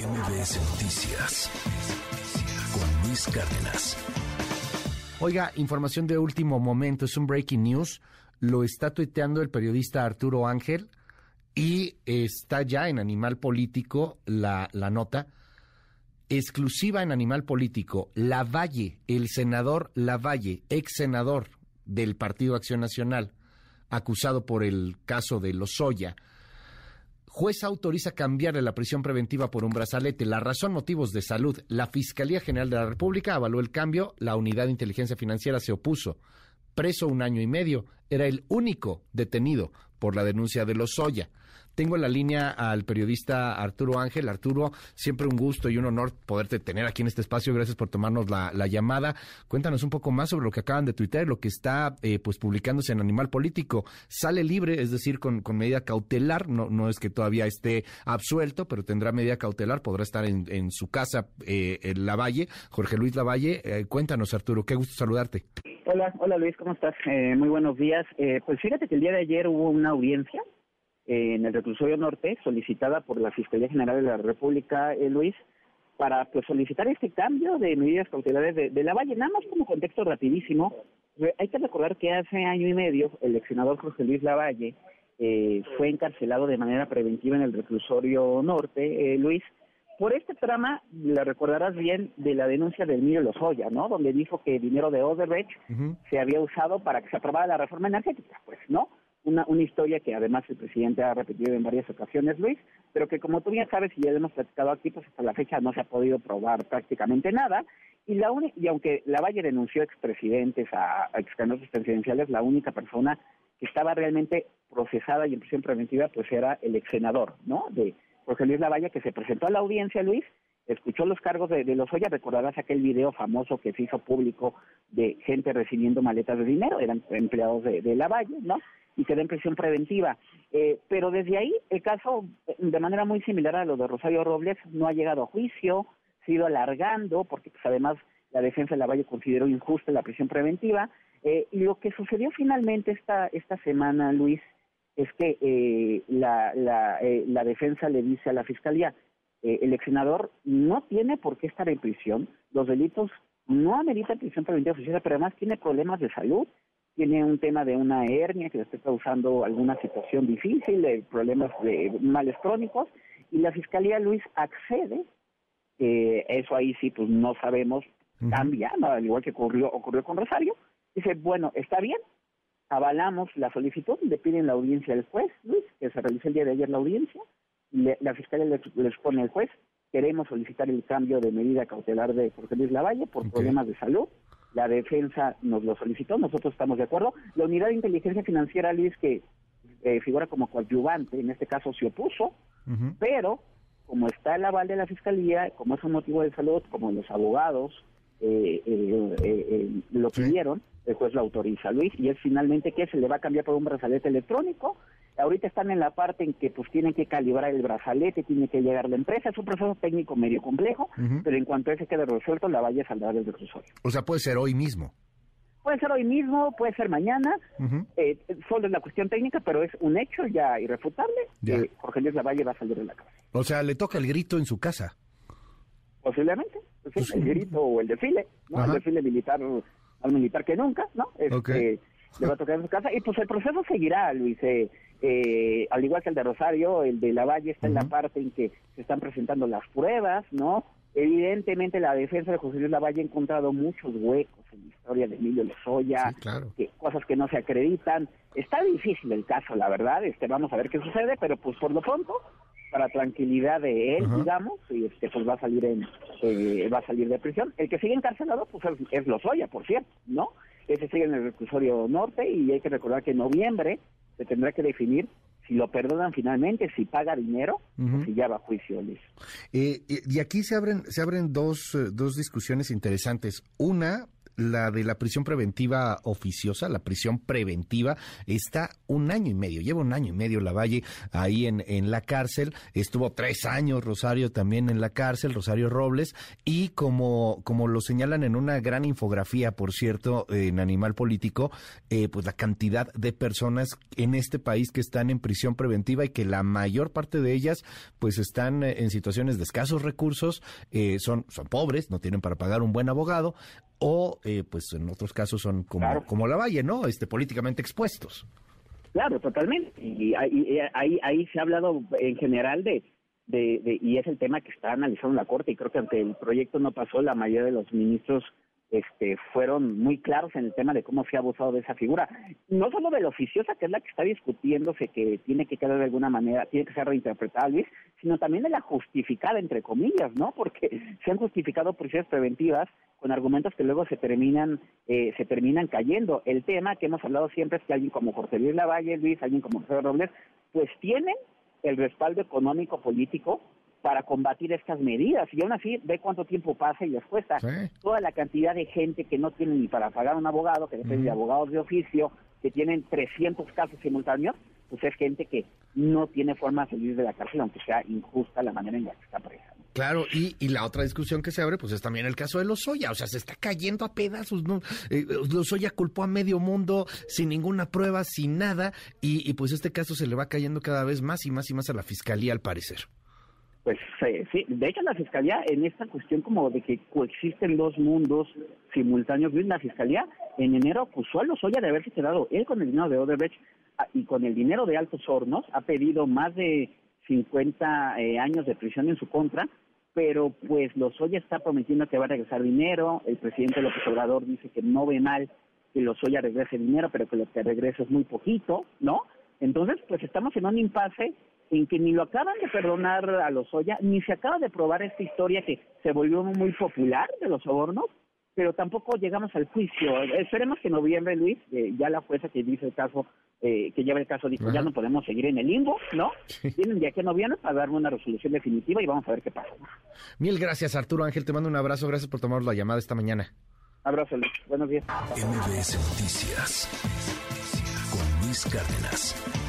MBS Noticias con Luis Cárdenas. Oiga, información de último momento, es un breaking news. Lo está tuiteando el periodista Arturo Ángel y está ya en Animal Político la, nota exclusiva en Animal Político. Lavalle, el senador Lavalle, ex senador del Partido Acción Nacional, acusado por el caso de Lozoya Juez autoriza cambiarle la prisión preventiva por un brazalete. La razón, motivos de salud. La Fiscalía General de la República avaló el cambio. La Unidad de Inteligencia Financiera se opuso. Preso un año y medio. Era el único detenido por la denuncia de Lozoya. Tengo en la línea al periodista Arturo Ángel. Arturo, siempre un gusto y un honor poderte tener aquí en este espacio. Gracias por tomarnos la, llamada. Cuéntanos un poco más sobre lo que acaban de tuitear, lo que está eh, pues publicándose en Animal Político. Sale libre, es decir, con, medida cautelar. No, no es que todavía esté absuelto, pero tendrá medida cautelar. Podrá estar en, su casa eh, en Lavalle. Jorge Luis Lavalle, eh, cuéntanos, Arturo. Qué gusto saludarte. Hola, hola Luis, ¿cómo estás? muy buenos días. pues fíjate que el día de ayer hubo una audiencia en el reclusorio norte, solicitada por la Fiscalía General de la República, eh, Luis, para pues solicitar este cambio de medidas cautelares de, la Valle. Nada más como contexto rapidísimo, hay que recordar que hace año y medio el ex senador José Luis Lavalle eh, fue encarcelado de manera preventiva en el reclusorio norte, eh, Luis, por este trama, le recordarás bien de la denuncia del Emilio Lozoya, ¿no? Donde dijo que el dinero de Odebrecht se había usado para que se aprobara la reforma energética, pues, ¿no? una, una historia que además el presidente ha repetido en varias ocasiones, Luis, pero que como tú bien sabes y ya hemos platicado aquí, pues hasta la fecha no se ha podido probar prácticamente nada. Y, la y aunque Lavalle denunció expresidentes a, a excandidatos presidenciales, la única persona que estaba realmente procesada y en prisión preventiva, pues era el ex senador, ¿no? De Jorge Luis Lavalle, que se presentó a la audiencia, Luis, escuchó los cargos de, de Lozoya, recordarás aquel video famoso que se hizo público de gente recibiendo maletas de dinero, eran empleados de, Lavalle, ¿no? y quedó en prisión preventiva. Eh, pero desde ahí el caso, de manera muy similar a lo de Rosario Robles, no ha llegado a juicio, se ha ido alargando, porque pues, además la defensa de la Valle consideró injusta la prisión preventiva. Eh, y lo que sucedió finalmente esta, esta semana, Luis, es que eh, la, la, la defensa le dice a la fiscalía, el ex senador no tiene por qué estar en prisión, los delitos no ameritan prisión preventiva oficiosa, pero además tiene problemas de salud, tiene un tema de una hernia que le está causando alguna situación difícil, de problemas de males crónicos, y la Fiscalía Luis accede, eh, eso ahí sí pues no sabemos, cambia, al igual que ocurrió, ocurrió con Rosario, dice, bueno, está bien, avalamos la solicitud, le piden la audiencia al juez, Luis, que se realizó el día de ayer la audiencia, la Fiscalía le, le expone al juez, queremos solicitar el cambio de medida cautelar de Jorge Luis Lavalle por problemas de salud, la defensa nos lo solicitó, nosotros estamos de acuerdo. La unidad de inteligencia financiera, Luis, que eh, figura como coadyuvante, en este caso se opuso, pero como está el aval de la fiscalía, como es un motivo de salud, como los abogados eh, eh, lo pidieron, el juez lo autoriza, Luis, y es finalmente que se le va a cambiar por un brazalete electrónico ahorita están en la parte en que pues tienen que calibrar el brazalete, tiene que llegar la empresa, es un proceso técnico medio complejo, pero en cuanto a ese quede resuelto, la valla saldrá del reclusorio. O sea, puede ser hoy mismo. Puede ser hoy mismo, puede ser mañana, eh, solo es la cuestión técnica, pero es un hecho ya irrefutable que Jorge Luis Lavalle va a salir de la casa. O sea, le toca el grito en su casa. Posiblemente, pues el grito o el desfile, ¿no? El desfile militar, al militar que nunca, ¿no? Este, le va a tocar en su casa y pues el proceso seguirá, Luis. Eh, eh, al igual que el de Rosario, el de la Valle está en la parte en que se están presentando las pruebas, ¿no? Evidentemente la defensa de José Luis Lavalle ha encontrado muchos huecos en la historia de Emilio Lozoya, que, cosas que no se acreditan. Está difícil el caso, la verdad, este vamos a ver qué sucede, pero pues por lo pronto, para tranquilidad de él, digamos, y este pues va a salir en eh, va a salir de prisión. El que sigue encarcelado pues es, es Lozoya, por cierto, ¿no? Ese sigue en el reclusorio norte y hay que recordar que en noviembre se tendrá que definir si lo perdonan finalmente, si paga dinero o si ya va a juicio, Luis. Eh, y aquí se abren, se abren dos, eh, dos discusiones interesantes. Una, la de la prisión preventiva oficiosa, la prisión preventiva, está un año y medio, lleva un año y medio la Valle ahí en, en la cárcel, estuvo tres años Rosario también en la cárcel, Rosario Robles, y como, como lo señalan en una gran infografía, por cierto, en Animal Político, eh, pues la cantidad de personas en este país que están en prisión preventiva y que la mayor parte de ellas pues están eh, en situaciones de escasos recursos, eh, son, son pobres, no tienen para pagar un buen abogado, o eh, pues en otros casos son como, como la Valle, ¿no? Este, políticamente expuestos. Claro, totalmente. Y ahí, ahí, ahí se ha hablado en general de, de, de, y es el tema que está analizando la Corte, y creo que ante el proyecto no pasó, la mayoría de los ministros este, fueron muy claros en el tema de cómo se ha abusado de esa figura. No solo de la oficiosa, que es la que está discutiéndose, que tiene que quedar de alguna manera, tiene que ser reinterpretada, Luis, sino también de la justificada, entre comillas, ¿no? Porque se han justificado prisiones preventivas con argumentos que luego se terminan eh, se terminan cayendo. El tema que hemos hablado siempre es que alguien como Jorge Luis Lavalle, Luis, alguien como José Robles, pues tienen el respaldo económico político para combatir estas medidas. Y aún así, ve cuánto tiempo pasa y les cuesta. Toda la cantidad de gente que no tiene ni para pagar un abogado, que depende de abogados de oficio, que tienen 300 casos simultáneos, pues es gente que no tiene forma de salir de la cárcel, aunque sea injusta la manera en la que está presa. Claro, y, y la otra discusión que se abre, pues es también el caso de Lozoya, o sea, se está cayendo a pedazos, ¿no? Eh, Lozoya culpó a medio mundo sin ninguna prueba, sin nada, y, y pues este caso se le va cayendo cada vez más y más y más a la fiscalía, al parecer. Pues eh, sí, de hecho la Fiscalía en esta cuestión como de que coexisten dos mundos simultáneos, la Fiscalía en enero acusó a Lozoya de haberse quedado él con el dinero de Odebrecht ah, y con el dinero de Altos Hornos, ha pedido más de 50 eh, años de prisión en su contra, pero pues Lozoya está prometiendo que va a regresar dinero, el presidente López Obrador dice que no ve mal que Lozoya regrese dinero, pero que lo que regrese es muy poquito, ¿no? Entonces, pues estamos en un impasse en que ni lo acaban de perdonar a Lozoya, ni se acaba de probar esta historia que se volvió muy popular de los sobornos, pero tampoco llegamos al juicio. Esperemos que en noviembre, Luis, eh, ya la jueza que dice el caso, eh, que lleva el caso, dijo, ya no podemos seguir en el limbo, ¿no? Tienen de aquí a noviembre para darme una resolución definitiva y vamos a ver qué pasa. Mil gracias, Arturo Ángel, te mando un abrazo, gracias por tomar la llamada esta mañana. Abrazo, Luis. Buenos días. MBS Noticias con Luis Cárdenas.